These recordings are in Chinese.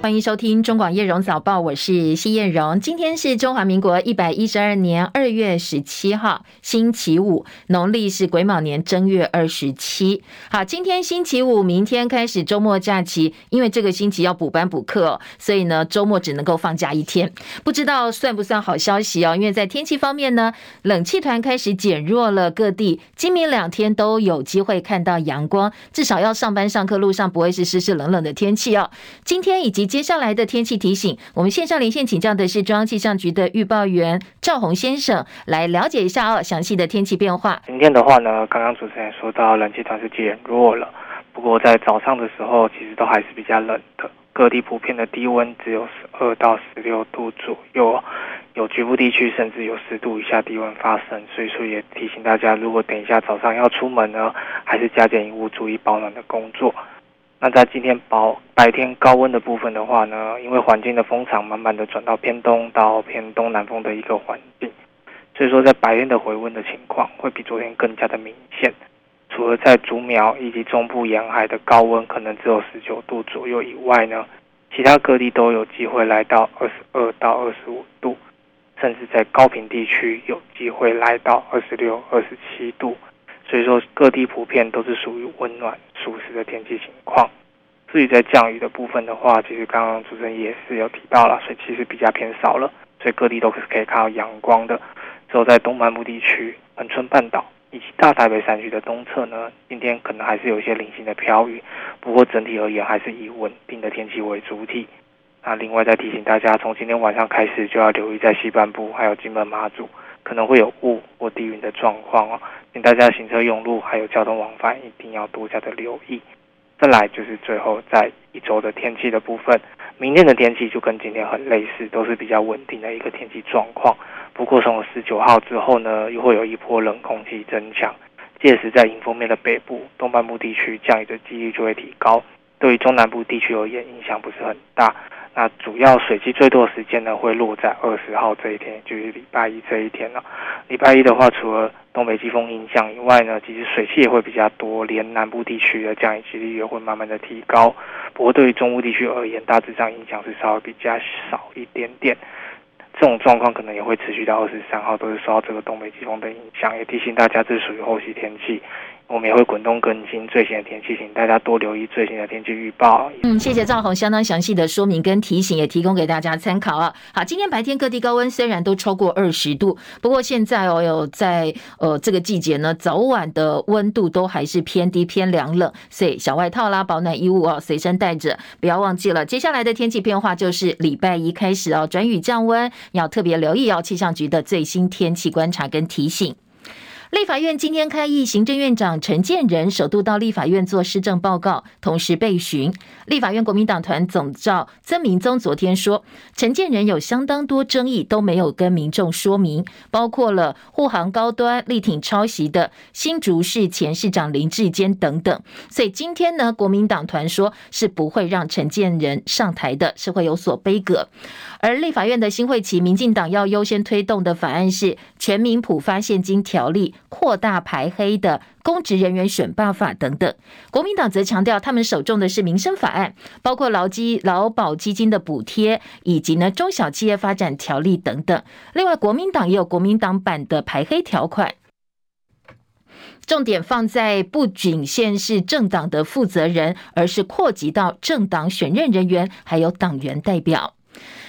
欢迎收听中广叶荣早报，我是谢艳荣。今天是中华民国一百一十二年二月十七号，星期五，农历是癸卯年正月二十七。好，今天星期五，明天开始周末假期，因为这个星期要补班补课，所以呢，周末只能够放假一天。不知道算不算好消息哦？因为在天气方面呢，冷气团开始减弱了，各地今明两天都有机会看到阳光，至少要上班上课路上不会是湿湿冷冷的天气哦。今天以及接下来的天气提醒，我们线上连线请教的是中央气象局的预报员赵宏先生，来了解一下哦详细的天气变化。今天的话呢，刚刚主持人说到冷气团是减弱了，不过在早上的时候，其实都还是比较冷的，各地普遍的低温只有十二到十六度左右，有局部地区甚至有十度以下低温发生，所以说也提醒大家，如果等一下早上要出门呢，还是加减衣物，注意保暖的工作。那在今天白白天高温的部分的话呢，因为环境的风场慢慢的转到偏东到偏东南风的一个环境，所以说在白天的回温的情况会比昨天更加的明显。除了在竹苗以及中部沿海的高温可能只有十九度左右以外呢，其他各地都有机会来到二十二到二十五度，甚至在高屏地区有机会来到二十六、二十七度。所以说各地普遍都是属于温暖舒适的天气情况。至于在降雨的部分的话，其实刚刚主持人也是有提到了，所以其实比较偏少了，所以各地都是可以看到阳光的。只有在东半部地区、恒春半岛以及大台北山区的东侧呢，今天可能还是有一些零星的飘雨，不过整体而言还是以稳定的天气为主体。那另外再提醒大家，从今天晚上开始就要留意在西半部还有金门马祖可能会有雾或低云的状况哦。请大家行车用路还有交通往返一定要多加的留意。再来就是最后在一周的天气的部分，明天的天气就跟今天很类似，都是比较稳定的一个天气状况。不过从十九号之后呢，又会有一波冷空气增强，届时在迎风面的北部、东半部地区降雨的几率就会提高。对于中南部地区而言，影响不是很大。那主要水汽最多的时间呢，会落在二十号这一天，就是礼拜一这一天了。礼拜一的话，除了东北季风影响以外呢，其实水汽也会比较多，连南部地区的降雨几率也会慢慢的提高。不过对于中部地区而言，大致上影响是稍微比较少一点点。这种状况可能也会持续到二十三号，都是受到这个东北季风的影响。也提醒大家，这属于后期天气。我们也会滚动更新最新的天气，请大家多留意最新的天气预报。嗯，谢谢赵宏相当详细的说明跟提醒，也提供给大家参考啊。好，今天白天各地高温虽然都超过二十度，不过现在哦有在呃这个季节呢，早晚的温度都还是偏低偏凉冷，所以小外套啦、保暖衣物哦随身带着，不要忘记了。接下来的天气变化就是礼拜一开始哦转雨降温，要特别留意哦气象局的最新天气观察跟提醒。立法院今天开议，行政院长陈建仁首度到立法院做施政报告，同时被询。立法院国民党团总召曾铭宗昨天说，陈建仁有相当多争议都没有跟民众说明，包括了护航高端、力挺抄袭的新竹市前市长林智坚等等。所以今天呢，国民党团说是不会让陈建仁上台的，是会有所杯葛。而立法院的新会期，民进党要优先推动的法案是全民普发现金条例。扩大排黑的公职人员选罢法等等，国民党则强调他们手中的是民生法案，包括劳基劳保基金的补贴，以及呢中小企业发展条例等等。另外，国民党也有国民党版的排黑条款，重点放在不仅限是政党的负责人，而是扩及到政党选任人员，还有党员代表。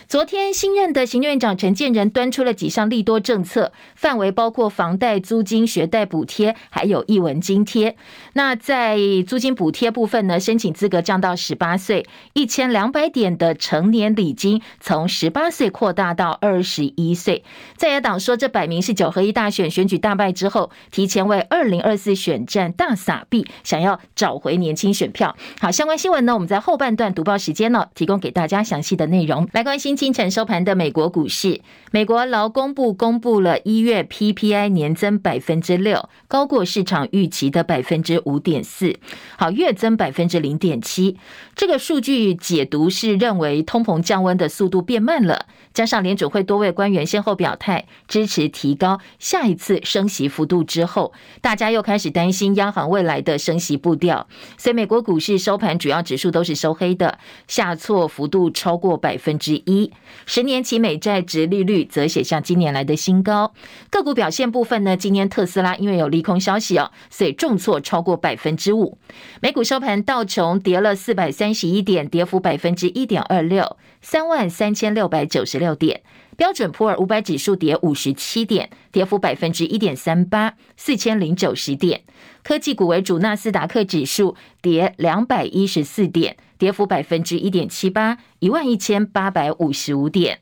昨天，新任的行政院长陈建仁端出了几项利多政策，范围包括房贷、租金、学贷补贴，还有一文津贴。那在租金补贴部分呢，申请资格降到十八岁，一千两百点的成年礼金从十八岁扩大到二十一岁。在野党说，这摆明是九合一大选选举大败之后，提前为二零二四选战大撒币，想要找回年轻选票。好，相关新闻呢，我们在后半段读报时间呢，提供给大家详细的内容。来关心。清晨收盘的美国股市，美国劳工部公布了一月 PPI 年增百分之六，高过市场预期的百分之五点四，好，月增百分之零点七。这个数据解读是认为通膨降温的速度变慢了，加上联准会多位官员先后表态支持提高下一次升息幅度之后，大家又开始担心央行未来的升息步调，所以美国股市收盘主要指数都是收黑的，下挫幅度超过百分之一。十年期美债殖利率则写下今年来的新高。个股表现部分呢，今天特斯拉因为有利空消息哦，所以重挫超过百分之五。美股收盘，道琼跌了四百三十一点，跌幅百分之一点二六，三万三千六百九十六点。标准普尔五百指数跌五十七点，跌幅百分之一点三八，四千零九十点。科技股为主，纳斯达克指数跌两百一十四点，跌幅百分之一点七八，一万一千八百五十五点。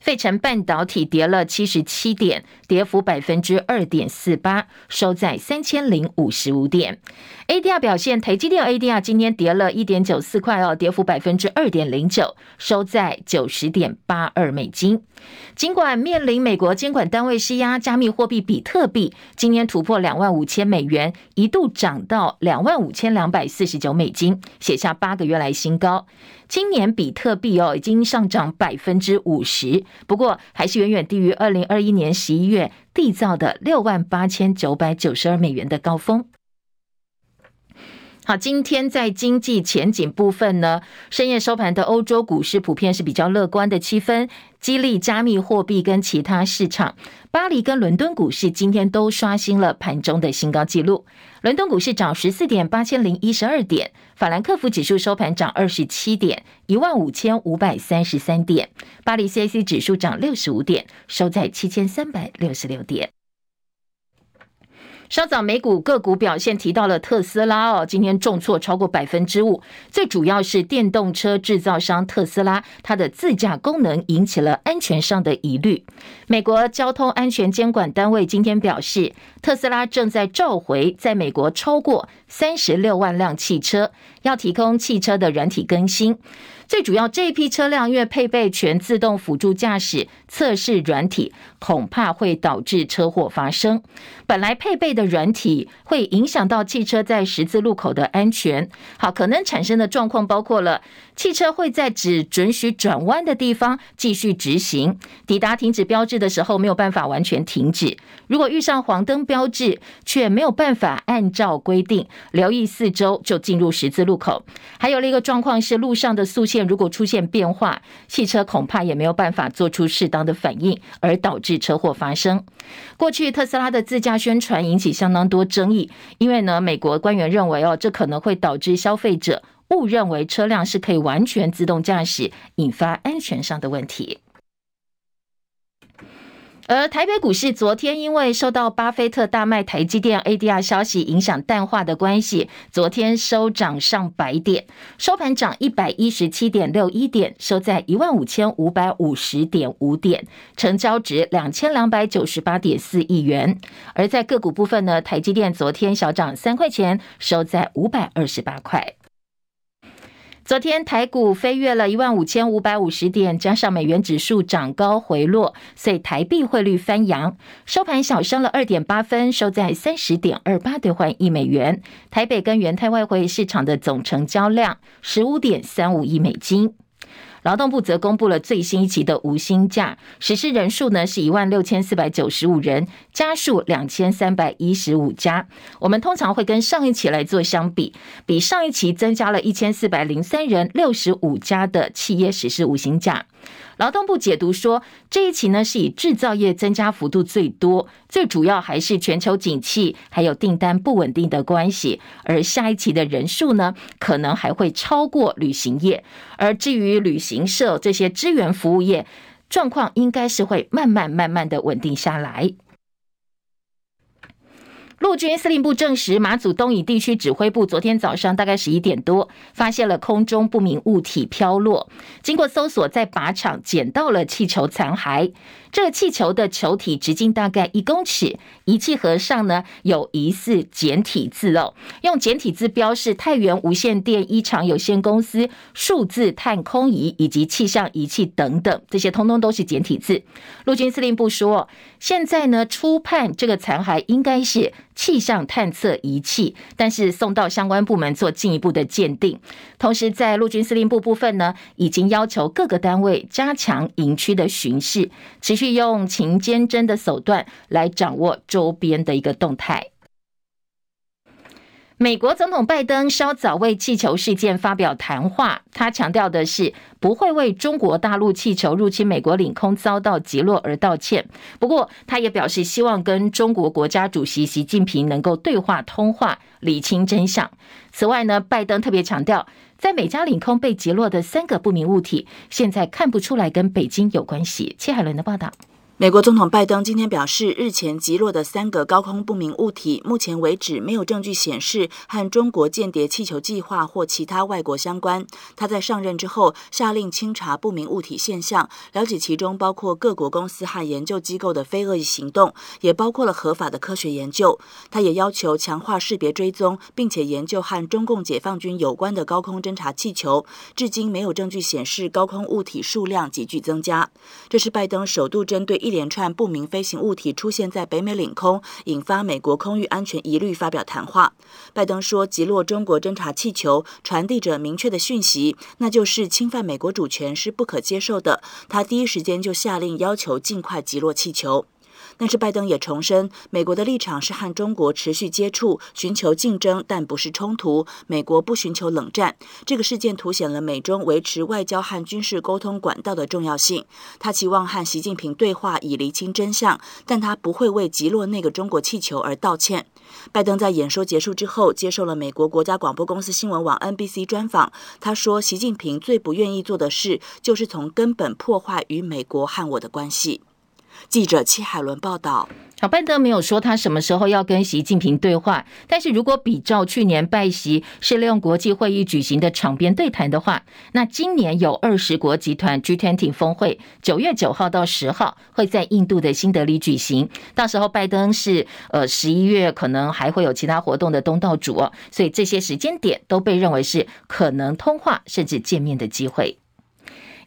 费城半导体跌了七十七点，跌幅百分之二点四八，收在三千零五十五点。ADR 表现，台积电 ADR 今天跌了一点九四块哦，跌幅百分之二点零九，收在九十点八二美金。尽管面临美国监管单位施压，加密货币比特币今天突破两万五千美元，一度涨到两万五千两百四十九美金，写下八个月来新高。今年比特币哦已经上涨百分之五十，不过还是远远低于二零二一年十一月缔造的六万八千九百九十二美元的高峰。好，今天在经济前景部分呢，深夜收盘的欧洲股市普遍是比较乐观的气氛，激励加密货币跟其他市场。巴黎跟伦敦股市今天都刷新了盘中的新高纪录，伦敦股市涨十四点八千零一十二点，法兰克福指数收盘涨二十七点一万五千五百三十三点，巴黎 CAC 指数涨六十五点，收在七千三百六十六点。稍早美股个股表现提到了特斯拉哦，今天重挫超过百分之五，最主要是电动车制造商特斯拉，它的自驾功能引起了安全上的疑虑。美国交通安全监管单位今天表示，特斯拉正在召回在美国超过三十六万辆汽车，要提供汽车的软体更新。最主要这一批车辆因为配备全自动辅助驾驶测试软体，恐怕会导致车祸发生。本来配备的软体会影响到汽车在十字路口的安全。好，可能产生的状况包括了汽车会在只准许转弯的地方继续直行，抵达停止标志的时候没有办法完全停止。如果遇上黄灯标志，却没有办法按照规定留意四周就进入十字路口。还有另一个状况是路上的速限。如果出现变化，汽车恐怕也没有办法做出适当的反应，而导致车祸发生。过去特斯拉的自驾宣传引起相当多争议，因为呢，美国官员认为哦，这可能会导致消费者误认为车辆是可以完全自动驾驶，引发安全上的问题。而台北股市昨天因为受到巴菲特大卖台积电 ADR 消息影响淡化的关系，昨天收涨上百点，收盘涨一百一十七点六一点，收在一万五千五百五十点五点，成交值两千两百九十八点四亿元。而在个股部分呢，台积电昨天小涨三块钱，收在五百二十八块。昨天台股飞跃了一万五千五百五十点，加上美元指数涨高回落，所以台币汇率翻扬，收盘小升了二点八分，收在三十点二八兑换一美元。台北跟元泰外汇市场的总成交量十五点三五亿美金。劳动部则公布了最新一期的无薪假，实施人数呢是一万六千四百九十五人，家数两千三百一十五家。我们通常会跟上一期来做相比，比上一期增加了一千四百零三人，六十五家的企业实施无薪假。劳动部解读说，这一期呢是以制造业增加幅度最多，最主要还是全球景气还有订单不稳定的关系，而下一期的人数呢，可能还会超过旅行业，而至于旅行社这些支援服务业，状况应该是会慢慢慢慢的稳定下来。陆军司令部证实，马祖东引地区指挥部昨天早上大概十一点多，发现了空中不明物体飘落。经过搜索，在靶场捡到了气球残骸。这个气球的球体直径大概一公尺，仪器盒上呢有疑似简体字哦，用简体字标示太原无线电一厂有限公司数字探空仪以及气象仪器等等，这些通通都是简体字。陆军司令部说，现在呢初判这个残骸应该是气象探测仪器，但是送到相关部门做进一步的鉴定。同时，在陆军司令部部分呢，已经要求各个单位加强营区的巡视，持续用勤监侦的手段来掌握周边的一个动态。美国总统拜登稍早为气球事件发表谈话，他强调的是不会为中国大陆气球入侵美国领空遭到击落而道歉。不过，他也表示希望跟中国国家主席习近平能够对话通话，理清真相。此外呢，拜登特别强调，在美加领空被击落的三个不明物体，现在看不出来跟北京有关系。切海伦的报道。美国总统拜登今天表示，日前击落的三个高空不明物体，目前为止没有证据显示和中国间谍气球计划或其他外国相关。他在上任之后，下令清查不明物体现象，了解其中包括各国公司和研究机构的非恶意行动，也包括了合法的科学研究。他也要求强化识别追踪，并且研究和中共解放军有关的高空侦察气球。至今没有证据显示高空物体数量急剧增加。这是拜登首度针对一一连串不明飞行物体出现在北美领空，引发美国空域安全疑虑，发表谈话。拜登说，击落中国侦察气球传递着明确的讯息，那就是侵犯美国主权是不可接受的。他第一时间就下令要求尽快击落气球。但是拜登也重申，美国的立场是和中国持续接触，寻求竞争，但不是冲突。美国不寻求冷战。这个事件凸显了美中维持外交和军事沟通管道的重要性。他期望和习近平对话，以厘清真相，但他不会为击落那个中国气球而道歉。拜登在演说结束之后，接受了美国国家广播公司新闻网 NBC 专访。他说，习近平最不愿意做的事，就是从根本破坏与美国和我的关系。记者戚海伦报道。好，拜登没有说他什么时候要跟习近平对话，但是如果比照去年拜习是利用国际会议举行的场边对谈的话，那今年有二十国集团 G20 峰会，九月九号到十号会在印度的新德里举行，到时候拜登是呃十一月可能还会有其他活动的东道主，所以这些时间点都被认为是可能通话甚至见面的机会。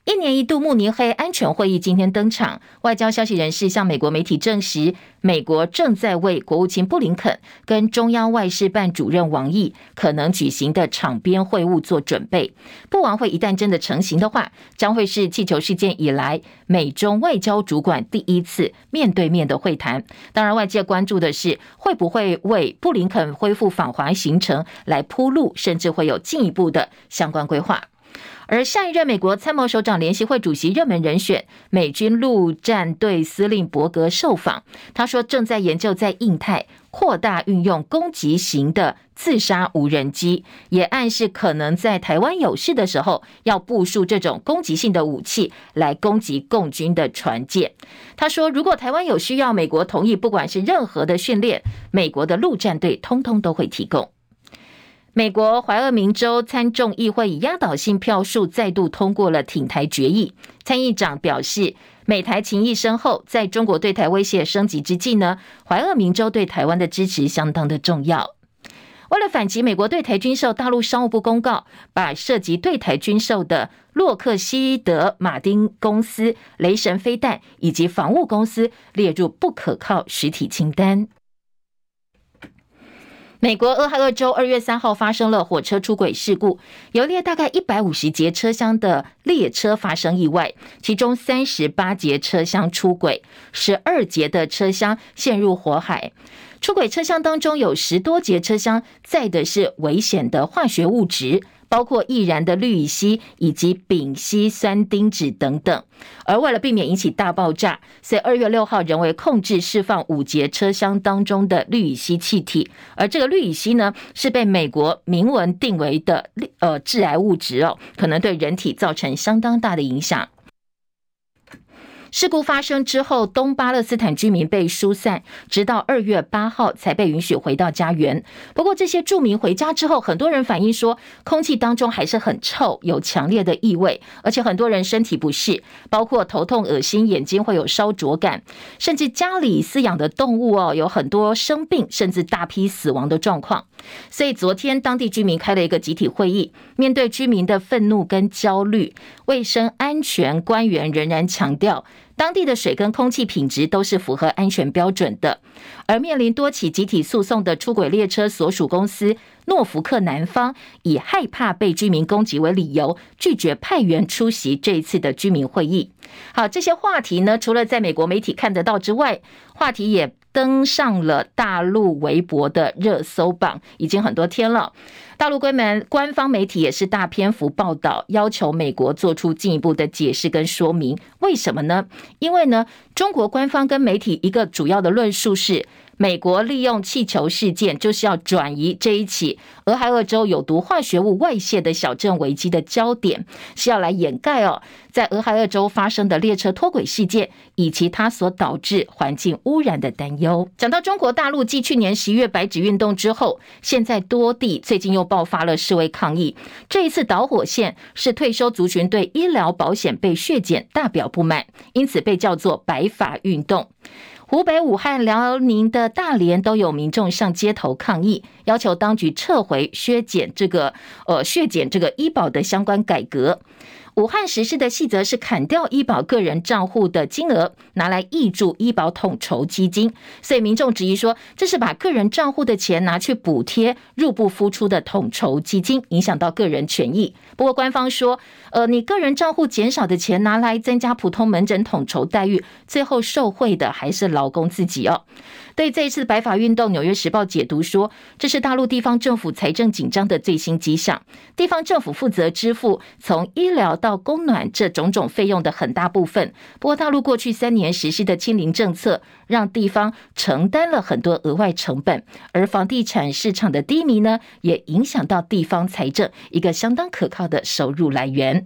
一年一度慕尼黑安全会议今天登场，外交消息人士向美国媒体证实，美国正在为国务卿布林肯跟中央外事办主任王毅可能举行的场边会晤做准备。布王会一旦真的成型的话，将会是气球事件以来美中外交主管第一次面对面的会谈。当然，外界关注的是会不会为布林肯恢复访华行程来铺路，甚至会有进一步的相关规划。而下一任美国参谋首长联席会主席热门人选美军陆战队司令伯格受访，他说正在研究在印太扩大运用攻击型的自杀无人机，也暗示可能在台湾有事的时候要部署这种攻击性的武器来攻击共军的船舰。他说，如果台湾有需要，美国同意，不管是任何的训练，美国的陆战队通通都会提供。美国怀俄明州参众议会以压倒性票数再度通过了挺台决议。参议长表示，美台情谊深厚，在中国对台威胁升级之际呢，怀俄明州对台湾的支持相当的重要。为了反击美国对台军售，大陆商务部公告，把涉及对台军售的洛克希德马丁公司、雷神飞弹以及防务公司列入不可靠实体清单。美国俄亥俄州二月三号发生了火车出轨事故，有列大概一百五十节车厢的列车发生意外，其中三十八节车厢出轨，十二节的车厢陷入火海。出轨车厢当中有十多节车厢载的是危险的化学物质。包括易燃的氯乙烯以及丙烯酸丁酯等等，而为了避免引起大爆炸，所以二月六号人为控制释放五节车厢当中的氯乙烯气体，而这个氯乙烯呢，是被美国明文定为的呃致癌物质哦，可能对人体造成相当大的影响。事故发生之后，东巴勒斯坦居民被疏散，直到二月八号才被允许回到家园。不过，这些住民回家之后，很多人反映说，空气当中还是很臭，有强烈的异味，而且很多人身体不适，包括头痛、恶心、眼睛会有烧灼感，甚至家里饲养的动物哦，有很多生病，甚至大批死亡的状况。所以，昨天当地居民开了一个集体会议，面对居民的愤怒跟焦虑，卫生安全官员仍然强调。当地的水跟空气品质都是符合安全标准的，而面临多起集体诉讼的出轨列车所属公司诺福克南方，以害怕被居民攻击为理由，拒绝派员出席这一次的居民会议。好，这些话题呢，除了在美国媒体看得到之外，话题也登上了大陆微博的热搜榜，已经很多天了。大陆官媒官方媒体也是大篇幅报道，要求美国做出进一步的解释跟说明。为什么呢？因为呢，中国官方跟媒体一个主要的论述是，美国利用气球事件就是要转移这一起俄亥俄州有毒化学物外泄的小镇危机的焦点，是要来掩盖哦，在俄亥俄州发生的列车脱轨事件以及它所导致环境污染的担忧。讲到中国大陆，继去年十一月白纸运动之后，现在多地最近又爆发了示威抗议。这一次导火线是退休族群对医疗保险被削减大表不满，因此被叫做“白发运动”。湖北武汉、辽宁的大连都有民众上街头抗议，要求当局撤回削减这个呃削减这个医保的相关改革。武汉实施的细则是砍掉医保个人账户的金额，拿来挹注医保统筹基金，所以民众质疑说，这是把个人账户的钱拿去补贴入不敷出的统筹基金，影响到个人权益。不过官方说，呃，你个人账户减少的钱拿来增加普通门诊统筹待遇，最后受惠的还是劳工自己哦。对这一次白发运动，《纽约时报》解读说，这是大陆地方政府财政紧张的最新迹象。地方政府负责支付从医疗到供暖这种种费用的很大部分。不过，大陆过去三年实施的清零政策，让地方承担了很多额外成本。而房地产市场的低迷呢，也影响到地方财政一个相当可靠的收入来源。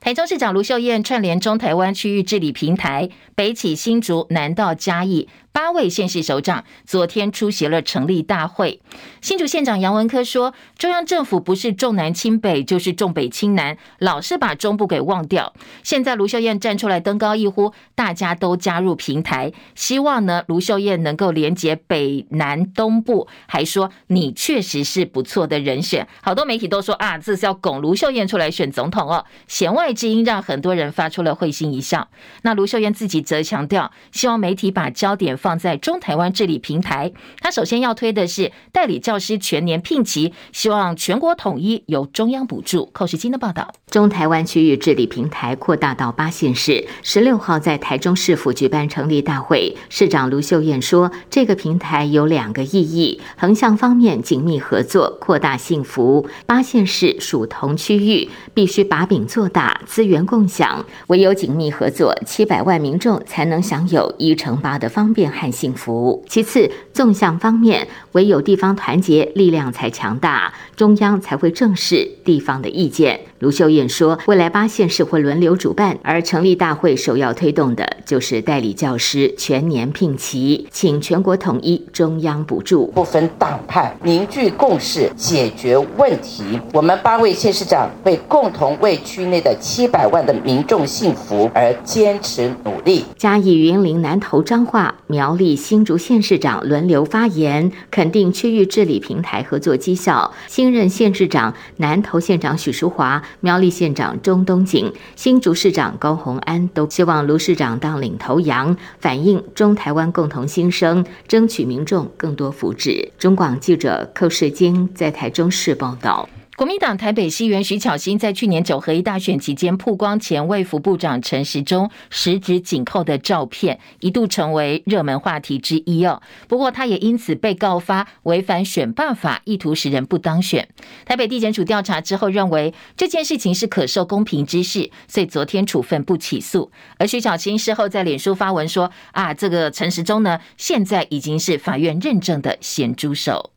台中市长卢秀燕串联中台湾区域治理平台，北起新竹，南到嘉义。八位县市首长昨天出席了成立大会。新竹县长杨文科说：“中央政府不是重南轻北，就是重北轻南，老是把中部给忘掉。现在卢秀燕站出来登高一呼，大家都加入平台，希望呢卢秀燕能够连接北南东部，还说你确实是不错的人选。好多媒体都说啊，这是要拱卢秀燕出来选总统哦。弦外之音让很多人发出了会心一笑。那卢秀燕自己则强调，希望媒体把焦点。”放在中台湾治理平台，他首先要推的是代理教师全年聘期，希望全国统一由中央补助。寇时金的报道，中台湾区域治理平台扩大到八县市，十六号在台中市府举办成立大会，市长卢秀燕说，这个平台有两个意义：横向方面紧密合作，扩大幸福；八县市属同区域，必须把饼做大，资源共享，唯有紧密合作，七百万民众才能享有一乘八的方便。和幸福。其次，纵向方面，唯有地方团结，力量才强大，中央才会正视地方的意见。卢秀燕说，未来八县市会轮流主办，而成立大会首要推动的就是代理教师全年聘齐，请全国统一中央补助，不分党派，凝聚共识，解决问题。我们八位县市长会共同为区内的七百万的民众幸福而坚持努力。嘉义、云林、南投、彰化、苗苗栗、新竹县市长轮流发言，肯定区域治理平台合作绩效。新任县市长南投县长许淑华。苗栗县长钟东锦、新竹市长高虹安都希望卢市长当领头羊，反映中台湾共同心声，争取民众更多福祉。中广记者寇世京在台中市报道。国民党台北市议员徐巧芯在去年九合一大选期间曝光前卫福部长陈时中十指紧扣的照片，一度成为热门话题之一哦。不过，他也因此被告发违反选罢法，意图使人不当选。台北地检署调查之后认为这件事情是可受公平之事，所以昨天处分不起诉。而徐巧芯事后在脸书发文说：“啊，这个陈时中呢，现在已经是法院认证的咸猪手。”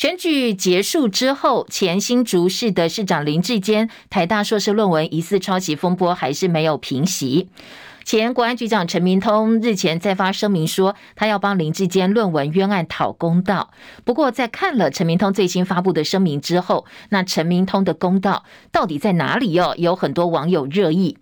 选举结束之后，前新竹市的市长林志坚台大硕士论文疑似抄袭风波还是没有平息。前国安局长陈明通日前再发声明说，他要帮林志坚论文冤案讨公道。不过，在看了陈明通最新发布的声明之后，那陈明通的公道到底在哪里哟？有很多网友热议。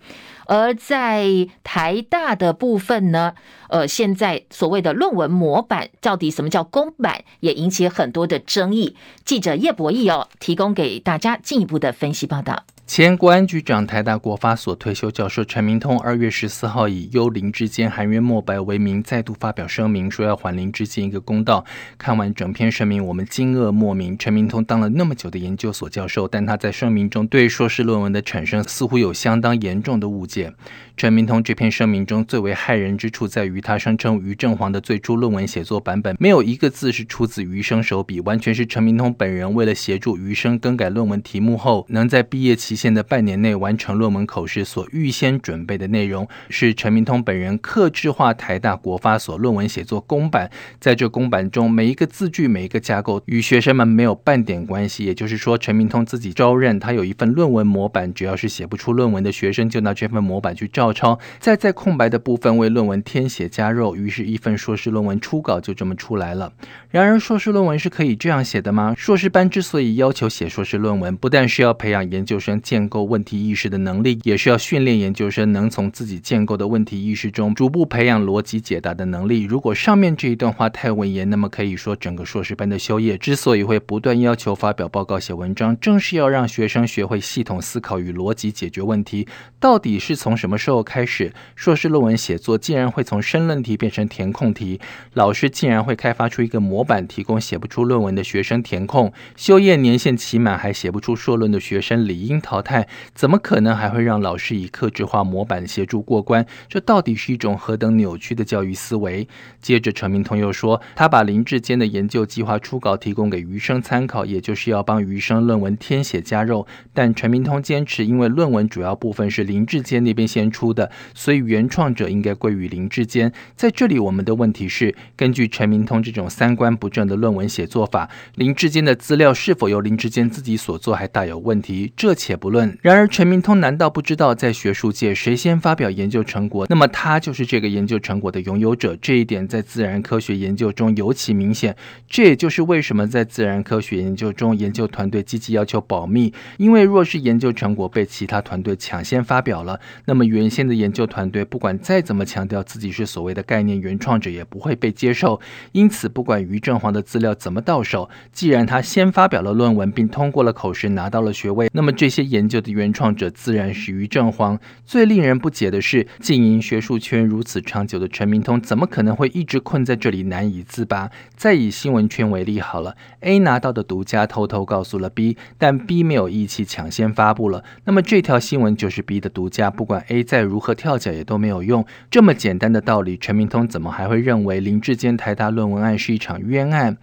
而在台大的部分呢，呃，现在所谓的论文模板，到底什么叫公版，也引起很多的争议。记者叶博义哦，提供给大家进一步的分析报道。前国安局长、台大国发所退休教授陈明通，二月十四号以幽灵之间含冤莫白为名，再度发表声明，说要还林智坚一个公道。看完整篇声明，我们惊愕莫名。陈明通当了那么久的研究所教授，但他在声明中对硕士论文的产生似乎有相当严重的误解。陈明通这篇声明中最为骇人之处在于，他声称余正煌的最初论文写作版本没有一个字是出自余生手笔，完全是陈明通本人为了协助余生更改论文题目后，能在毕业期限的半年内完成论文口试所预先准备的内容，是陈明通本人克制化台大国发所论文写作公版，在这公版中每一个字句每一个架构与学生们没有半点关系，也就是说，陈明通自己招认他有一份论文模板，只要是写不出论文的学生就拿这份模板去照。抄，再在空白的部分为论文添血加肉，于是，一份硕士论文初稿就这么出来了。然而，硕士论文是可以这样写的吗？硕士班之所以要求写硕士论文，不但是要培养研究生建构问题意识的能力，也是要训练研究生能从自己建构的问题意识中逐步培养逻辑解答的能力。如果上面这一段话太文言，那么可以说整个硕士班的修业之所以会不断要求发表报告、写文章，正是要让学生学会系统思考与逻辑解决问题。到底是从什么时候开始，硕士论文写作竟然会从申论题变成填空题？老师竟然会开发出一个模板，提供写不出论文的学生填空？修业年限期满还写不出硕论的学生理应淘汰？怎么可能还会让老师以克制化模板协助过关？这到底是一种何等扭曲的教育思维？接着，陈明通又说，他把林志坚的研究计划初稿提供给余生参考，也就是要帮余生论文添血加肉。但陈明通坚持，因为论文主要部分是林志坚那边先出的，所以原创者应该归于林志坚。在这里，我们的问题是：根据陈明通这种三观不正的论文写作法，林志坚的资料是否由林志坚自己所做，还大有问题。这且不论。然而，陈明通难道不知道，在学术界谁先发表研究成果，那么他就是这个研究成果的拥有者？这一点在自然科学研究中尤其明显。这也就是为什么在自然科学研究中，研究团队积极要求保密，因为若是研究成果被其他团队抢先发表了，那么原先的研究团队不管再怎么强调自己是所谓的概念原创者，也不会被接受。因此，不管余正煌的资料怎么到手，既然他先发表了论文并通过了口试拿到了学位，那么这些研究的原创者自然是余正煌。最令人不解的是，经营学术圈如此长久的陈明通，怎么可能会一直困在这里难以自拔？再以新闻圈为例好了，A 拿到的独家偷偷告诉了 B，但 B 没有义气抢先发布了，那么这条新闻就是 B 的独家，不管 A 在再如何跳脚也都没有用。这么简单的道理，陈明通怎么还会认为林志坚台大论文案是一场冤案？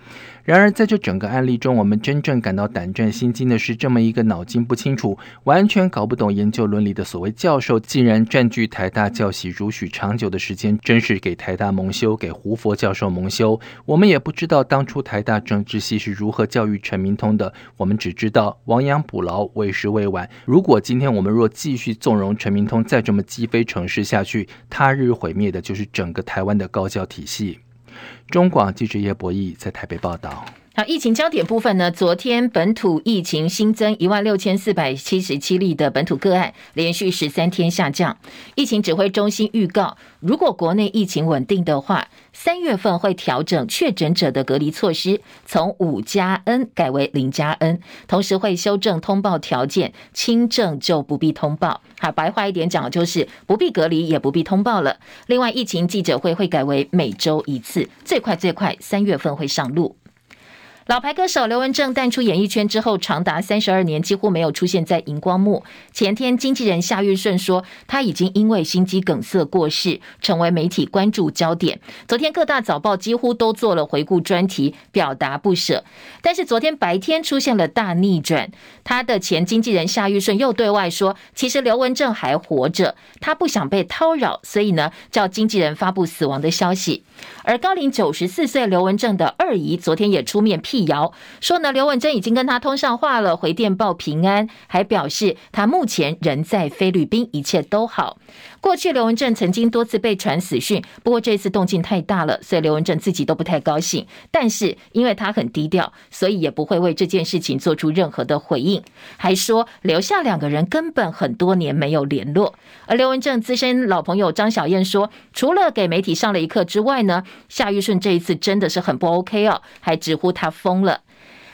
然而，在这整个案例中，我们真正感到胆战心惊的是，这么一个脑筋不清楚、完全搞不懂研究伦理的所谓教授，竟然占据台大教习如许长久的时间，真是给台大蒙羞，给胡佛教授蒙羞。我们也不知道当初台大政治系是如何教育陈明通的，我们只知道亡羊补牢，为时未晚。如果今天我们若继续纵容陈明通再这么积非成是下去，他日毁灭的就是整个台湾的高教体系。中广记者叶博弈在台北报道。好，疫情焦点部分呢？昨天本土疫情新增一万六千四百七十七例的本土个案，连续十三天下降。疫情指挥中心预告，如果国内疫情稳定的话，三月份会调整确诊者的隔离措施，从五加 N 改为零加 N，同时会修正通报条件，轻症就不必通报。好，白话一点讲，就是不必隔离，也不必通报了。另外，疫情记者会会改为每周一次，最快最快三月份会上路。老牌歌手刘文正淡出演艺圈之后，长达三十二年几乎没有出现在荧光幕。前天，经纪人夏玉顺说，他已经因为心肌梗塞过世，成为媒体关注焦点。昨天各大早报几乎都做了回顾专题，表达不舍。但是昨天白天出现了大逆转，他的前经纪人夏玉顺又对外说，其实刘文正还活着，他不想被叨扰，所以呢，叫经纪人发布死亡的消息。而高龄九十四岁刘文正的二姨昨天也出面辟谣，说呢，刘文珍已经跟他通上话了，回电报平安，还表示他目前人在菲律宾，一切都好。过去刘文正曾经多次被传死讯，不过这次动静太大了，所以刘文正自己都不太高兴。但是因为他很低调，所以也不会为这件事情做出任何的回应，还说留下两个人根本很多年没有联络。而刘文正资深老朋友张小燕说，除了给媒体上了一课之外呢，夏玉顺这一次真的是很不 OK 哦，还直呼他疯了。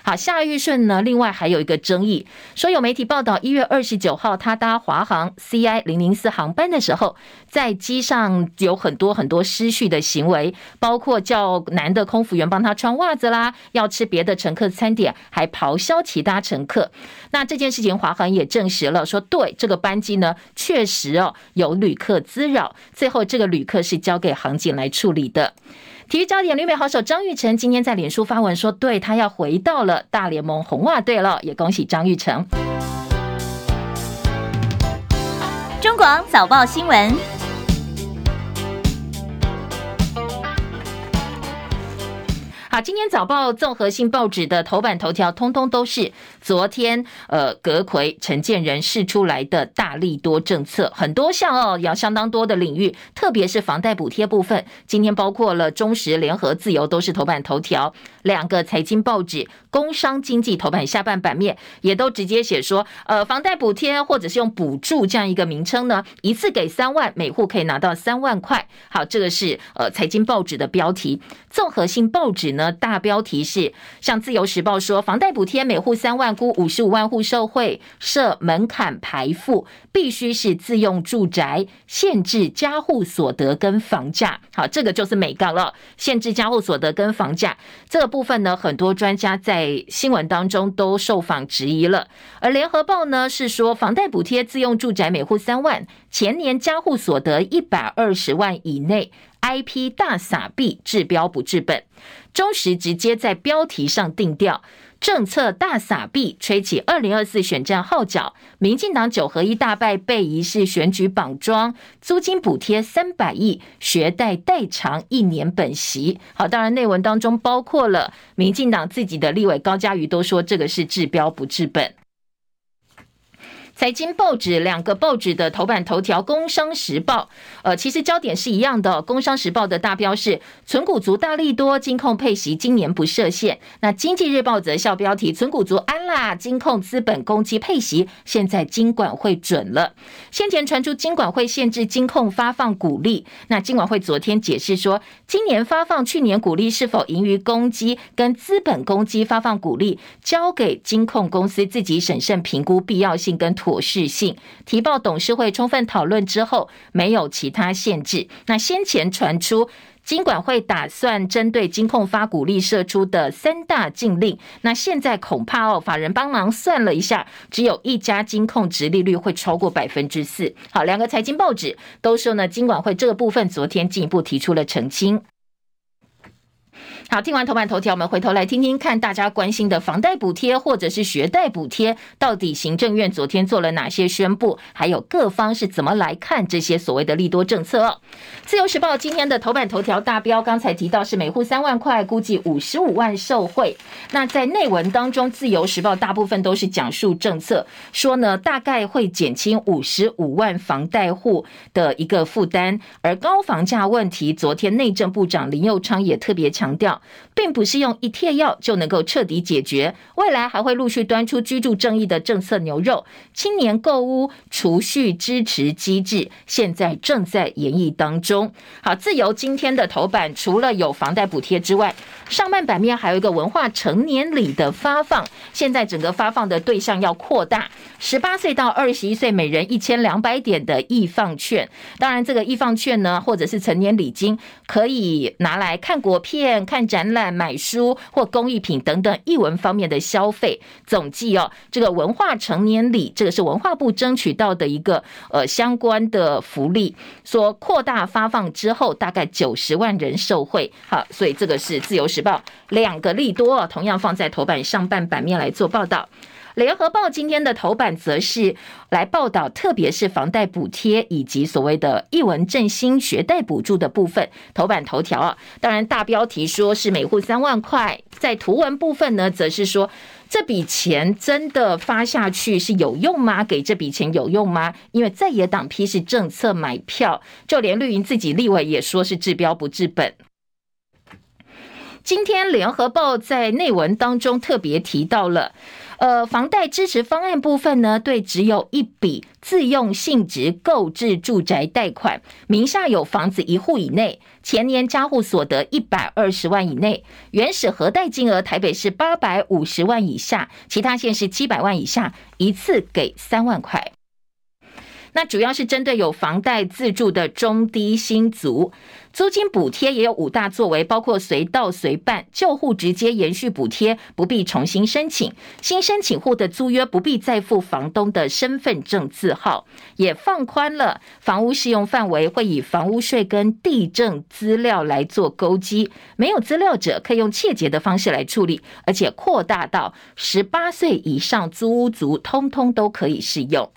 好，夏玉顺呢？另外还有一个争议，说有媒体报道，一月二十九号他搭华航 CI 零零四航班的时候，在机上有很多很多失序的行为，包括叫男的空服员帮他穿袜子啦，要吃别的乘客餐点，还咆哮其他乘客。那这件事情，华航也证实了，说对这个班机呢，确实哦有旅客滋扰，最后这个旅客是交给航警来处理的。体育焦点，旅美好手张玉成今天在脸书发文说，对他要回到了大联盟红袜队了，也恭喜张玉成。中广早报新闻。好，今天早报综合性报纸的头版头条，通通都是昨天呃阁揆陈建仁释出来的大力多政策，很多项哦，要相当多的领域，特别是房贷补贴部分。今天包括了中时、联合、自由都是头版头条，两个财经报纸，工商经济头版下半版面也都直接写说，呃，房贷补贴或者是用补助这样一个名称呢，一次给三万，每户可以拿到三万块。好，这个是呃财经报纸的标题，综合性报纸呢。大标题是像《自由时报》说，房贷补贴每户三万，估五十五万户受惠，设门槛排富，必须是自用住宅，限制家户所得跟房价。好，这个就是美杠了，限制家户所得跟房价这个部分呢，很多专家在新闻当中都受访质疑了。而《联合报》呢是说，房贷补贴自用住宅每户三万，前年家户所得一百二十万以内。IP 大撒币治标不治本，中时直接在标题上定调，政策大撒币吹起二零二四选战号角，民进党九合一大败被疑是选举绑桩，租金补贴三百亿，学贷代偿一年本息。好，当然内文当中包括了民进党自己的立委高嘉瑜都说这个是治标不治本。财经报纸两个报纸的头版头条，《工商时报》呃，其实焦点是一样的，《工商时报》的大标是“存股族大力多，金控配息今年不设限”。那《经济日报》则校标题“存股族安啦，金控资本公积配息，现在金管会准了”。先前传出金管会限制金控发放股利，那金管会昨天解释说，今年发放去年股利是否盈余公积跟资本公积发放股利，交给金控公司自己审慎评估必要性跟妥。妥适性提报董事会充分讨论之后，没有其他限制。那先前传出金管会打算针对金控发股利释出的三大禁令，那现在恐怕哦，法人帮忙算了一下，只有一家金控殖利率会超过百分之四。好，两个财经报纸都说呢，金管会这个部分昨天进一步提出了澄清。好，听完头版头条，我们回头来听听看大家关心的房贷补贴或者是学贷补贴，到底行政院昨天做了哪些宣布，还有各方是怎么来看这些所谓的利多政策哦。自由时报今天的头版头条大标，刚才提到是每户三万块，估计五十五万受惠。那在内文当中，自由时报大部分都是讲述政策，说呢大概会减轻五十五万房贷户的一个负担，而高房价问题，昨天内政部长林佑昌也特别强调。并不是用一帖药就能够彻底解决，未来还会陆续端出居住正义的政策牛肉，青年购屋储蓄支持机制，现在正在研议当中。好，自由今天的头版除了有房贷补贴之外，上半版面还有一个文化成年礼的发放，现在整个发放的对象要扩大，十八岁到二十一岁每人一千两百点的易放券，当然这个易放券呢，或者是成年礼金，可以拿来看国片、看。展览、买书或工艺品等等艺文方面的消费，总计哦，这个文化成年礼，这个是文化部争取到的一个呃相关的福利，说扩大发放之后，大概九十万人受惠。好，所以这个是自由时报两个利多，同样放在头版上半版面来做报道。联合报今天的头版则是来报道，特别是房贷补贴以及所谓的一文振兴学贷补助的部分。头版头条啊，当然大标题说是每户三万块，在图文部分呢，则是说这笔钱真的发下去是有用吗？给这笔钱有用吗？因为在野党批示政策买票，就连绿营自己立委也说是治标不治本。今天联合报在内文当中特别提到了。呃，房贷支持方案部分呢，对只有一笔自用性质购置住宅贷款，名下有房子一户以内，前年家户所得一百二十万以内，原始核贷金额台北市八百五十万以下，其他县市七百万以下，一次给三万块。那主要是针对有房贷自住的中低薪族。租金补贴也有五大作为，包括随到随办，旧户直接延续补贴，不必重新申请；新申请户的租约不必再付房东的身份证字号，也放宽了房屋适用范围，会以房屋税跟地政资料来做勾稽，没有资料者可以用切结的方式来处理，而且扩大到十八岁以上租屋族，通通都可以适用。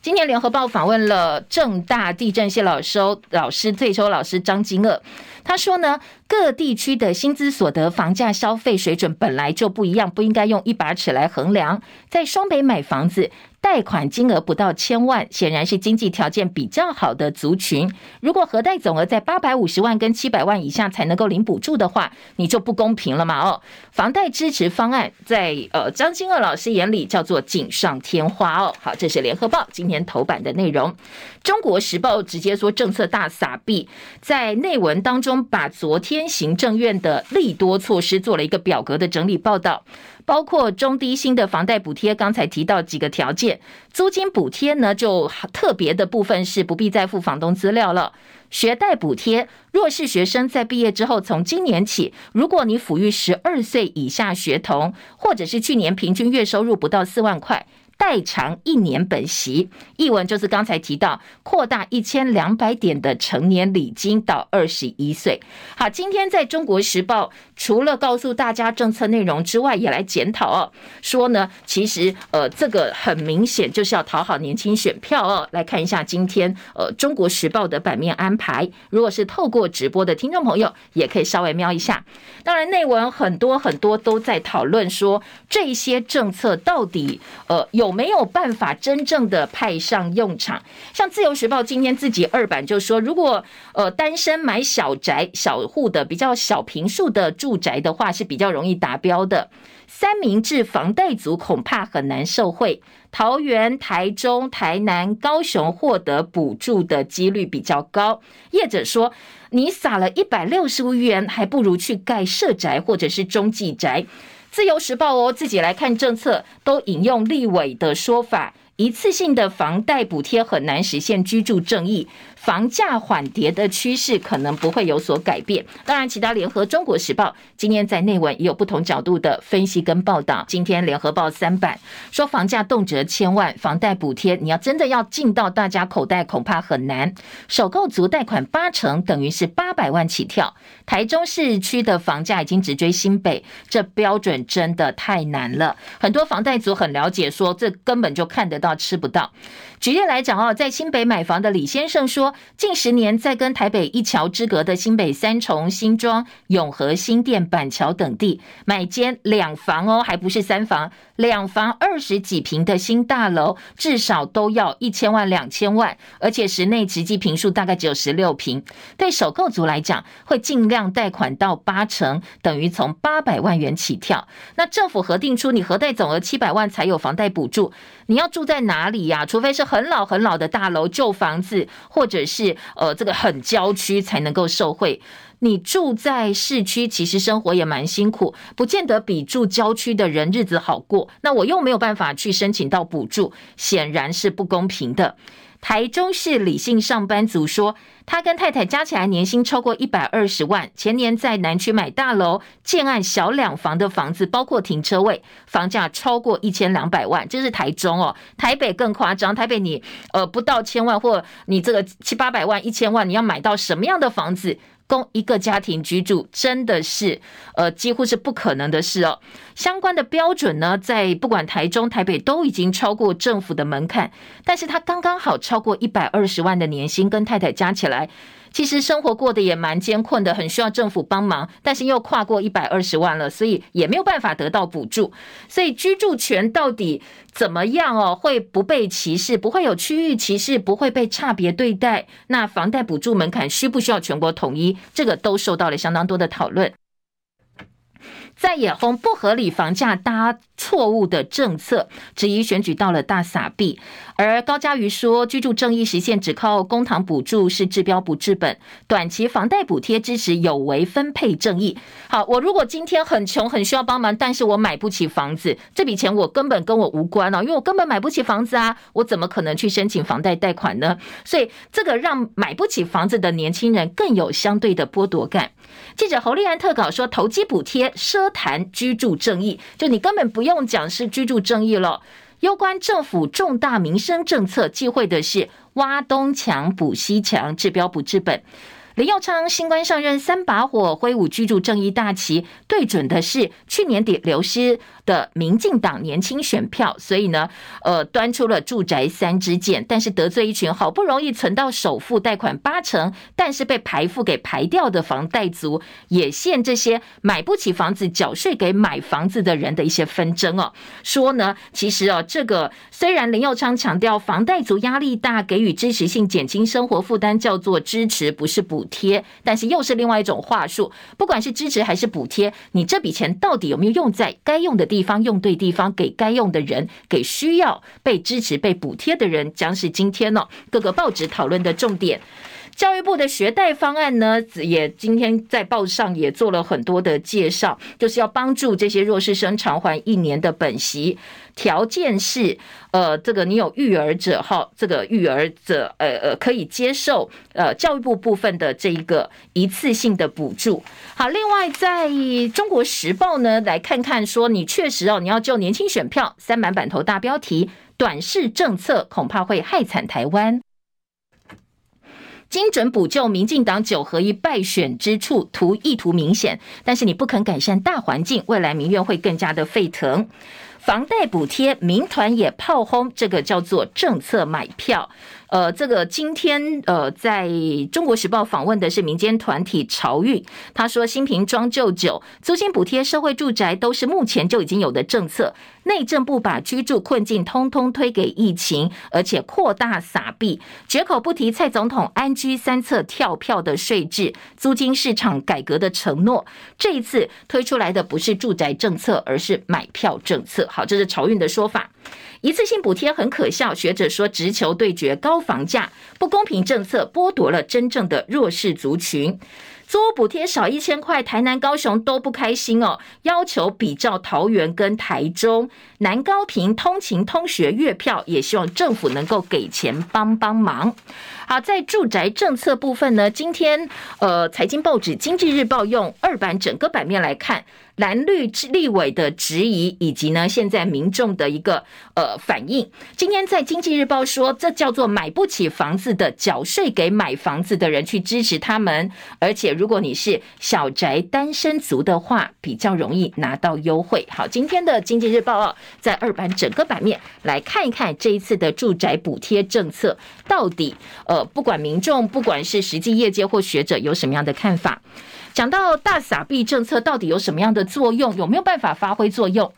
今天联合报访问了正大地震谢老师老师退休老师张金鶚，他说呢，各地区的薪资所得、房价消费水准本来就不一样，不应该用一把尺来衡量。在双北买房子。贷款金额不到千万，显然是经济条件比较好的族群。如果核贷总额在八百五十万跟七百万以下才能够领补助的话，你就不公平了嘛？哦，房贷支持方案在呃张金二老师眼里叫做锦上添花哦。好，这是联合报今天头版的内容。中国时报直接说政策大撒币，在内文当中把昨天行政院的利多措施做了一个表格的整理报道。包括中低薪的房贷补贴，刚才提到几个条件，租金补贴呢，就特别的部分是不必再付房东资料了。学贷补贴，弱势学生在毕业之后，从今年起，如果你抚育十二岁以下学童，或者是去年平均月收入不到四万块。代偿一年本息，译文就是刚才提到扩大一千两百点的成年礼金到二十一岁。好，今天在中国时报除了告诉大家政策内容之外，也来检讨哦，说呢，其实呃这个很明显就是要讨好年轻选票哦。来看一下今天呃中国时报的版面安排，如果是透过直播的听众朋友，也可以稍微瞄一下。当然内文很多很多都在讨论说这些政策到底呃有。有没有办法真正的派上用场？像自由时报今天自己二版就说，如果呃单身买小宅、小户的比较小坪数的住宅的话，是比较容易达标的。三明治房贷族恐怕很难受惠。桃园、台中、台南、高雄获得补助的几率比较高。业者说，你撒了一百六十亿元，还不如去盖社宅或者是中继宅。自由时报哦，自己来看政策，都引用立委的说法。一次性的房贷补贴很难实现居住正义，房价缓跌的趋势可能不会有所改变。当然，其他联合、中国时报今天在内文也有不同角度的分析跟报道。今天联合报三版说，房价动辄千万，房贷补贴你要真的要进到大家口袋，恐怕很难。首购族贷款八成等于是八百万起跳，台中市区的房价已经直追新北，这标准真的太难了。很多房贷族很了解，说这根本就看得到。吃不到。举例来讲哦，在新北买房的李先生说，近十年在跟台北一桥之隔的新北三重、新庄、永和、新店、板桥等地买间两房哦，还不是三房，两房二十几平的新大楼，至少都要一千万、两千万，而且室内实际坪数大概只有十六坪。对首购族来讲，会尽量贷款到八成，等于从八百万元起跳。那政府核定出你核贷总额七百万才有房贷补助，你要住在哪里呀？除非是很老很老的大楼、旧房子，或者是呃这个很郊区才能够受惠。你住在市区，其实生活也蛮辛苦，不见得比住郊区的人日子好过。那我又没有办法去申请到补助，显然是不公平的。台中市李姓上班族说，他跟太太加起来年薪超过一百二十万，前年在南区买大楼建案小两房的房子，包括停车位，房价超过一千两百万，这是台中哦。台北更夸张，台北你呃不到千万，或你这个七八百万、一千万，你要买到什么样的房子？供一个家庭居住真的是，呃，几乎是不可能的事哦。相关的标准呢，在不管台中、台北都已经超过政府的门槛，但是他刚刚好超过一百二十万的年薪，跟太太加起来。其实生活过得也蛮艰困的，很需要政府帮忙，但是又跨过一百二十万了，所以也没有办法得到补助。所以居住权到底怎么样哦？会不被歧视？不会有区域歧视？不会被差别对待？那房贷补助门槛需不需要全国统一？这个都受到了相当多的讨论。在野轰不合理房价搭错误的政策，质疑选举到了大撒币。而高嘉瑜说，居住正义实现只靠公堂补助是治标不治本，短期房贷补贴支持有违分配正义。好，我如果今天很穷，很需要帮忙，但是我买不起房子，这笔钱我根本跟我无关哦，因为我根本买不起房子啊，我怎么可能去申请房贷贷款呢？所以这个让买不起房子的年轻人更有相对的剥夺感。记者侯立安特稿说，投机补贴奢谈居住正义，就你根本不用讲是居住正义了。攸关政府重大民生政策，忌讳的是挖东墙补西墙，治标不治本。林佑昌新官上任三把火，挥舞居住正义大旗，对准的是去年底流失的民进党年轻选票，所以呢，呃，端出了住宅三支箭，但是得罪一群好不容易存到首付贷款八成，但是被排付给排掉的房贷族，也陷这些买不起房子缴税给买房子的人的一些纷争哦。说呢，其实哦，这个虽然林佑昌强调房贷族压力大，给予支持性减轻生活负担，叫做支持，不是补。贴，但是又是另外一种话术。不管是支持还是补贴，你这笔钱到底有没有用在该用的地地方、用对地方，给该用的人，给需要被支持、被补贴的人，将是今天呢各个报纸讨论的重点。教育部的学贷方案呢，也今天在报上也做了很多的介绍，就是要帮助这些弱势生偿还一年的本息。条件是，呃，这个你有育儿者哈，这个育儿者，呃呃，可以接受呃教育部部分的这一个一次性的补助。好，另外在中国时报呢，来看看说，你确实哦，你要救年轻选票，三版版头大标题，短视政策恐怕会害惨台湾。精准补救民进党九合一败选之处，图意图明显，但是你不肯改善大环境，未来民怨会更加的沸腾。房贷补贴，民团也炮轰，这个叫做政策买票。呃，这个今天呃，在中国时报访问的是民间团体潮运，他说新瓶装旧酒、租金补贴、社会住宅都是目前就已经有的政策。内政部把居住困境通通推给疫情，而且扩大撒币，绝口不提蔡总统安居三策跳票的税制、租金市场改革的承诺。这一次推出来的不是住宅政策，而是买票政策。好，这是潮运的说法。一次性补贴很可笑，学者说直球对决高房价，不公平政策剥夺了真正的弱势族群。租屋补贴少一千块，台南、高雄都不开心哦，要求比照桃园跟台中，南高屏通勤通学月票，也希望政府能够给钱帮帮忙。好，在住宅政策部分呢，今天呃，财经报纸《经济日报》用二版整个版面来看。蓝绿立委的质疑，以及呢，现在民众的一个呃反应。今天在《经济日报》说，这叫做买不起房子的缴税给买房子的人去支持他们，而且如果你是小宅单身族的话，比较容易拿到优惠。好，今天的《经济日报》哦，在二版整个版面来看一看这一次的住宅补贴政策到底呃，不管民众，不管是实际业界或学者有什么样的看法。讲到大撒币政策到底有什么样的作用，有没有办法发挥作用？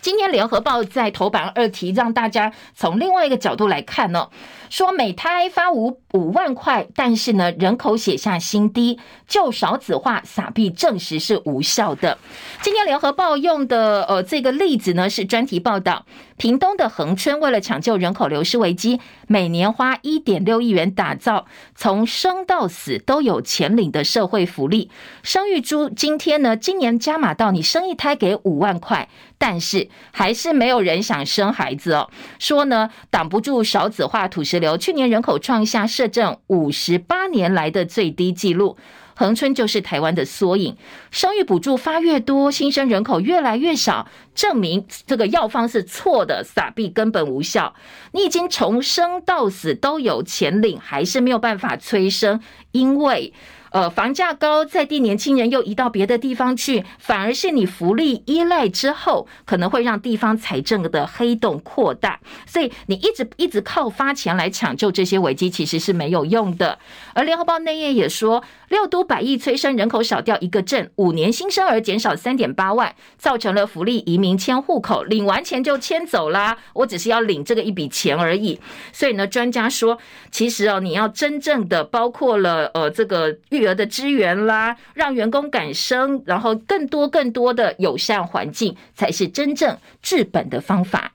今天联合报在头版二题，让大家从另外一个角度来看呢。说每胎发五五万块，但是呢，人口写下新低，就少子化撒币证实是无效的。今天联合报用的呃这个例子呢是专题报道，屏东的恒春为了抢救人口流失危机，每年花一点六亿元打造从生到死都有钱领的社会福利。生育猪今天呢，今年加码到你生一胎给五万块，但是还是没有人想生孩子哦。说呢挡不住少子化土石流，去年人口创下摄政五十八年来的最低纪录，恒春就是台湾的缩影。生育补助发越多，新生人口越来越少，证明这个药方是错的，撒币根本无效。你已经从生到死都有钱领，还是没有办法催生，因为呃，房价高，在地年轻人又移到别的地方去，反而是你福利依赖之后，可能会让地方财政的黑洞扩大。所以你一直一直靠发钱来抢救这些危机，其实是没有用的。而联合报内页也说，六都百亿催生人口少掉一个镇，五年新生儿减少三点八万，造成了福利移民迁户口，领完钱就迁走啦。我只是要领这个一笔钱而已。所以呢，专家说，其实哦，你要真正的包括了呃这个。育儿的资源啦，让员工敢生，然后更多更多的友善环境，才是真正治本的方法。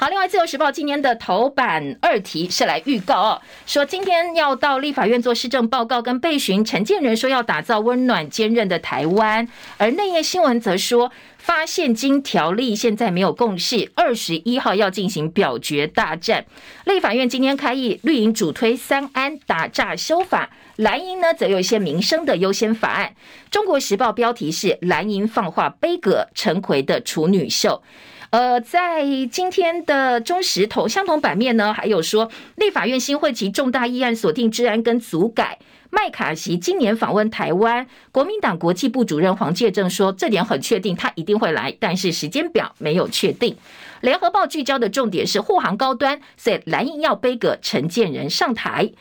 好，另外《自由时报》今天的头版二题是来预告哦，说今天要到立法院做施政报告跟备询。陈建仁说要打造温暖坚韧的台湾，而内页新闻则说发现金条例现在没有共识，二十一号要进行表决大战。立法院今天开议，绿营主推三安打诈修法，蓝营呢则有一些民生的优先法案。中国时报标题是蓝营放话杯葛陈奎的处女秀。呃，在今天的中时头相同版面呢，还有说立法院新会期重大议案锁定治安跟组改。麦卡锡今年访问台湾，国民党国际部主任黄介正说，这点很确定，他一定会来，但是时间表没有确定。联合报聚焦的重点是护航高端，所以蓝营要杯葛陈建仁上台。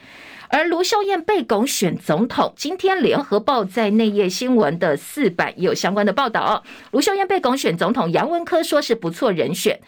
而卢秀燕被拱选总统，今天联合报在内页新闻的四版也有相关的报道哦。卢秀燕被拱选总统，杨文科说是不错人选。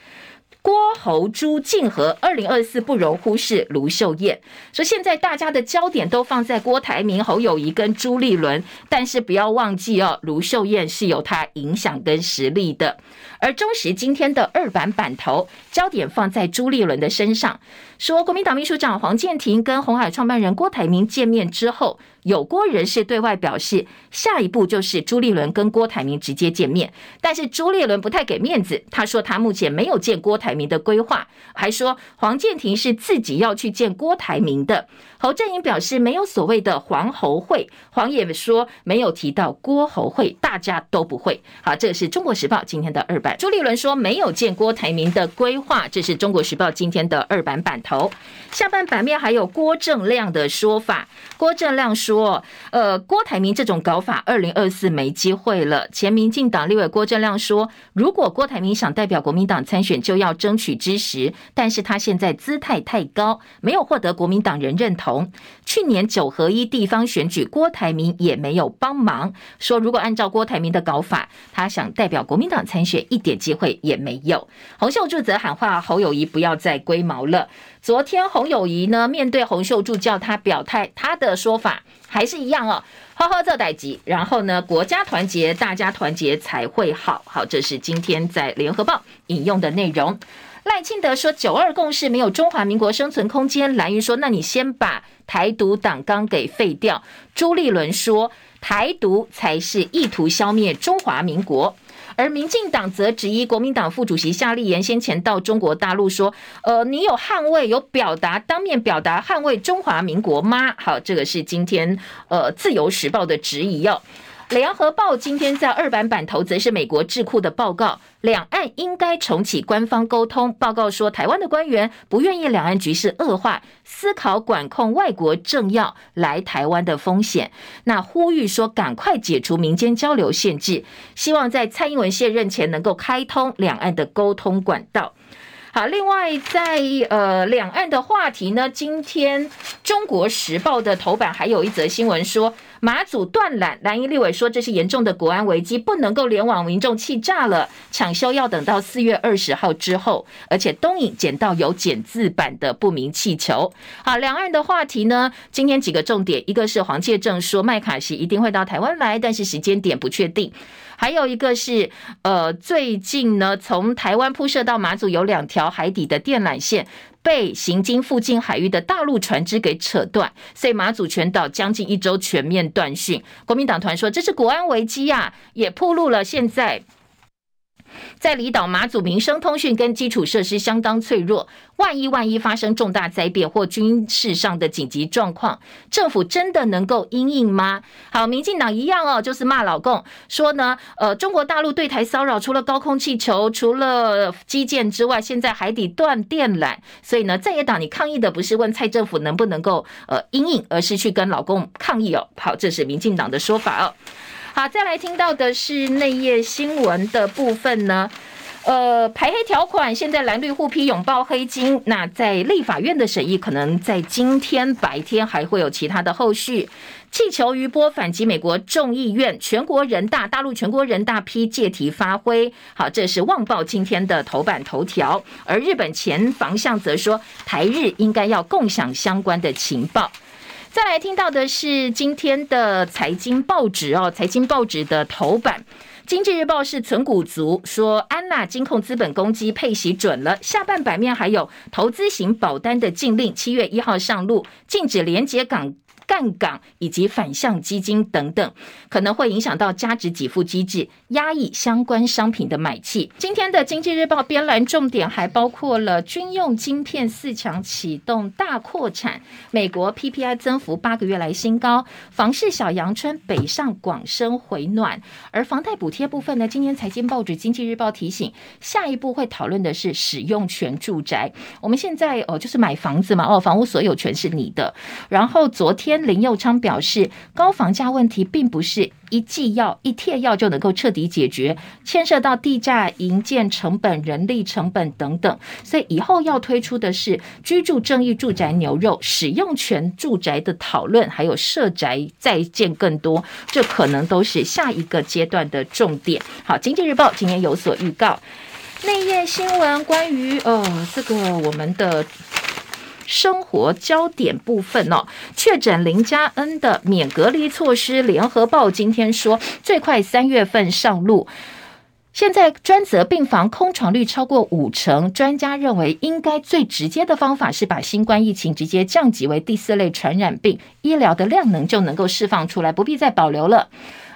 郭侯朱竞和，二零二四不容忽视。卢秀燕说：“现在大家的焦点都放在郭台铭、侯友谊跟朱立伦，但是不要忘记哦，卢秀燕是有她影响跟实力的。”而中时今天的二版版头焦点放在朱立伦的身上，说国民党秘书长黄健庭跟红海创办人郭台铭见面之后。有郭人士对外表示，下一步就是朱立伦跟郭台铭直接见面，但是朱立伦不太给面子，他说他目前没有见郭台铭的规划，还说黄健庭是自己要去见郭台铭的。侯振英表示没有所谓的黄侯会，黄也说没有提到郭侯会，大家都不会。好，这是中国时报今天的二版。朱立伦说没有见郭台铭的规划，这是中国时报今天的二版版头。头下半版面还有郭正亮的说法，郭正亮说。说，呃，郭台铭这种搞法，二零二四没机会了。前民进党立委郭正亮说，如果郭台铭想代表国民党参选，就要争取支持，但是他现在姿态太高，没有获得国民党人认同。去年九合一地方选举，郭台铭也没有帮忙。说如果按照郭台铭的搞法，他想代表国民党参选，一点机会也没有。洪秀柱则喊话侯友宜不要再龟毛了。昨天洪友宜呢，面对洪秀柱叫他表态，他的说法还是一样哦，呵呵，这代志，然后呢，国家团结，大家团结才会好。好，这是今天在联合报引用的内容。赖清德说九二共识没有中华民国生存空间，蓝云说那你先把台独党纲给废掉。朱立伦说台独才是意图消灭中华民国。而民进党则质疑国民党副主席夏立言先前到中国大陆说：“呃，你有捍卫、有表达、当面表达捍卫中华民国吗？”好，这个是今天呃《自由时报》的质疑哦。联合报今天在二版版头则是美国智库的报告，两岸应该重启官方沟通。报告说，台湾的官员不愿意两岸局势恶化，思考管控外国政要来台湾的风险。那呼吁说，赶快解除民间交流限制，希望在蔡英文卸任前能够开通两岸的沟通管道。好，另外在呃两岸的话题呢，今天中国时报的头版还有一则新闻说，马祖断缆，蓝营立委说这是严重的国安危机，不能够联网，民众气炸了，抢修要等到四月二十号之后，而且东引捡到有剪字版的不明气球。好，两岸的话题呢，今天几个重点，一个是黄介正说麦卡锡一定会到台湾来，但是时间点不确定。还有一个是，呃，最近呢，从台湾铺设到马祖有两条海底的电缆线被行经附近海域的大陆船只给扯断，所以马祖全岛将近一周全面断讯。国民党团说这是国安危机啊，也暴露了现在在离岛马祖民生通讯跟基础设施相当脆弱，万一万一发生重大灾变或军事上的紧急状况，政府真的能够应应吗？好，民进党一样哦，就是骂老共，说呢，呃，中国大陆对台骚扰，除了高空气球，除了基建之外，现在海底断电缆，所以呢，在野党你抗议的不是问蔡政府能不能够呃应应，而是去跟老共抗议哦。好，这是民进党的说法哦。好，再来听到的是内页新闻的部分呢。呃，排黑条款现在蓝绿互批拥抱黑金，那在立法院的审议可能在今天白天还会有其他的后续。气球余波反击美国众议院，全国人大大陆全国人大批借题发挥。好，这是《旺报》今天的头版头条。而日本前防相则说，台日应该要共享相关的情报。再来听到的是今天的财经报纸哦，财经报纸的头版，《经济日报》是存股族说，安娜金控资本攻击配息准了。下半版面还有投资型保单的禁令，七月一号上路，禁止连接港。杠杆以及反向基金等等，可能会影响到加值给付机制，压抑相关商品的买气。今天的《经济日报》编栏重点还包括了军用晶片四强启动大扩产，美国 PPI 增幅八个月来新高，房市小阳春，北上广深回暖。而房贷补贴部分呢，今天财经报纸《经济日报》提醒，下一步会讨论的是使用权住宅。我们现在哦，就是买房子嘛，哦，房屋所有权是你的。然后昨天。林佑昌表示，高房价问题并不是一剂药、一贴药就能够彻底解决，牵涉到地价、营建成本、人力成本等等，所以以后要推出的是居住正义住宅牛肉、使用权住宅的讨论，还有社宅再建更多，这可能都是下一个阶段的重点。好，《经济日报》今天有所预告，内页新闻关于呃这个我们的。生活焦点部分哦，确诊林佳恩的免隔离措施，联合报今天说最快三月份上路。现在专责病房空床率超过五成，专家认为应该最直接的方法是把新冠疫情直接降级为第四类传染病，医疗的量能就能够释放出来，不必再保留了。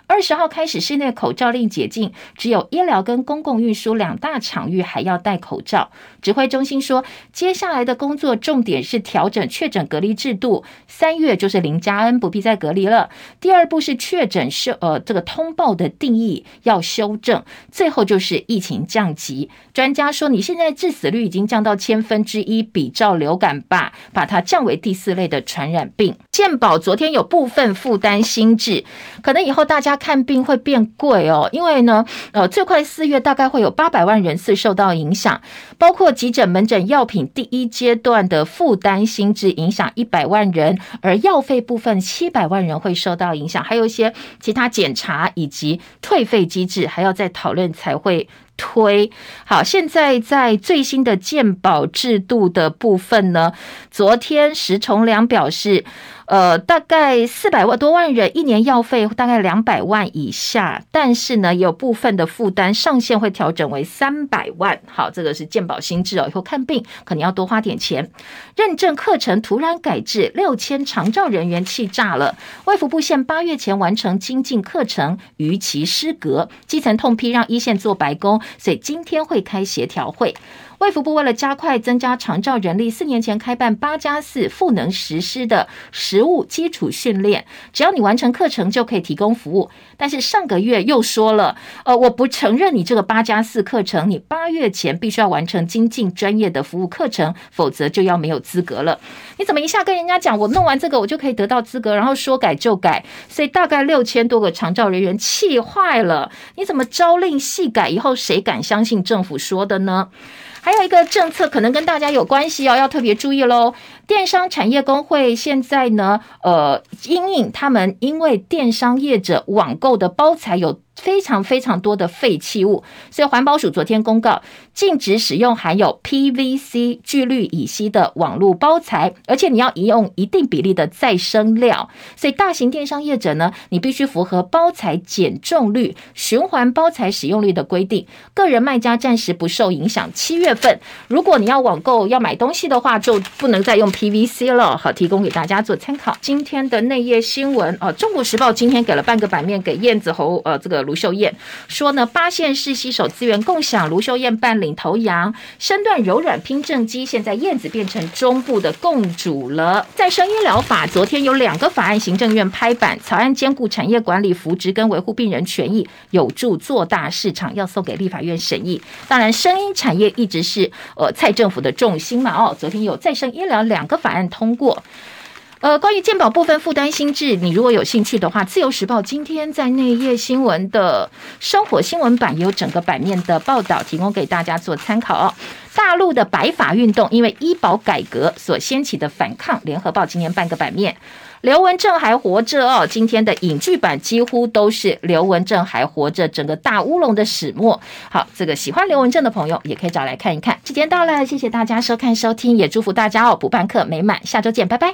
二十号开始，室内口罩令解禁，只有医疗跟公共运输两大场域还要戴口罩。指挥中心说，接下来的工作重点是调整确诊隔离制度，三月就是林佳恩不必再隔离了。第二步是确诊是呃这个通报的定义要修正，最后就是疫情降级。专家说，你现在致死率已经降到千分之一，比照流感吧，把它降为第四类的传染病。健保昨天有部分负担新制，可能以后大家。看病会变贵哦，因为呢，呃，最快四月大概会有八百万人次受到影响，包括急诊、门诊、药品第一阶段的负担心智影响一百万人，而药费部分七百万人会受到影响，还有一些其他检查以及退费机制还要再讨论才会推。好，现在在最新的健保制度的部分呢，昨天石崇良表示。呃，大概四百万多万人一年药费大概两百万以下，但是呢，有部分的负担上限会调整为三百万。好，这个是健保新制哦，以后看病可能要多花点钱。认证课程突然改制，六千长照人员气炸了。外服部限八月前完成精进课程，逾期失格，基层痛批让一线做白工，所以今天会开协调会。卫福部为了加快增加长照人力，四年前开办八加四赋能实施的实务基础训练，只要你完成课程就可以提供服务。但是上个月又说了，呃，我不承认你这个八加四课程，你八月前必须要完成精进专业的服务课程，否则就要没有资格了。你怎么一下跟人家讲，我弄完这个我就可以得到资格，然后说改就改？所以大概六千多个长照人员气坏了。你怎么朝令夕改？以后谁敢相信政府说的呢？还有一个政策可能跟大家有关系哦，要特别注意喽。电商产业工会现在呢，呃，因应他们因为电商业者网购的包材有。非常非常多的废弃物，所以环保署昨天公告禁止使用含有 PVC 聚氯乙烯的网络包材，而且你要用一定比例的再生料。所以大型电商业者呢，你必须符合包材减重率、循环包材使用率的规定。个人卖家暂时不受影响。七月份如果你要网购要买东西的话，就不能再用 PVC 了。好，提供给大家做参考。今天的内页新闻哦，《中国时报》今天给了半个版面给燕子侯呃这个。卢秀燕说呢，八县市携手资源共享，卢秀燕扮领头羊，身段柔软拼正肌，现在燕子变成中部的共主了。再生医疗法昨天有两个法案，行政院拍板，草案兼顾产业管理、扶植跟维护病人权益，有助做大市场，要送给立法院审议。当然，声音产业一直是呃蔡政府的重心嘛。哦，昨天有再生医疗两个法案通过。呃，关于健保部分负担心制，你如果有兴趣的话，《自由时报》今天在内页新闻的生活新闻版也有整个版面的报道，提供给大家做参考哦。大陆的白法运动因为医保改革所掀起的反抗，《联合报》今天半个版面。刘文正还活着哦，今天的影剧版几乎都是刘文正还活着，整个大乌龙的始末。好，这个喜欢刘文正的朋友也可以找来看一看。时间到了，谢谢大家收看收听，也祝福大家哦，补办课美满，下周见，拜拜。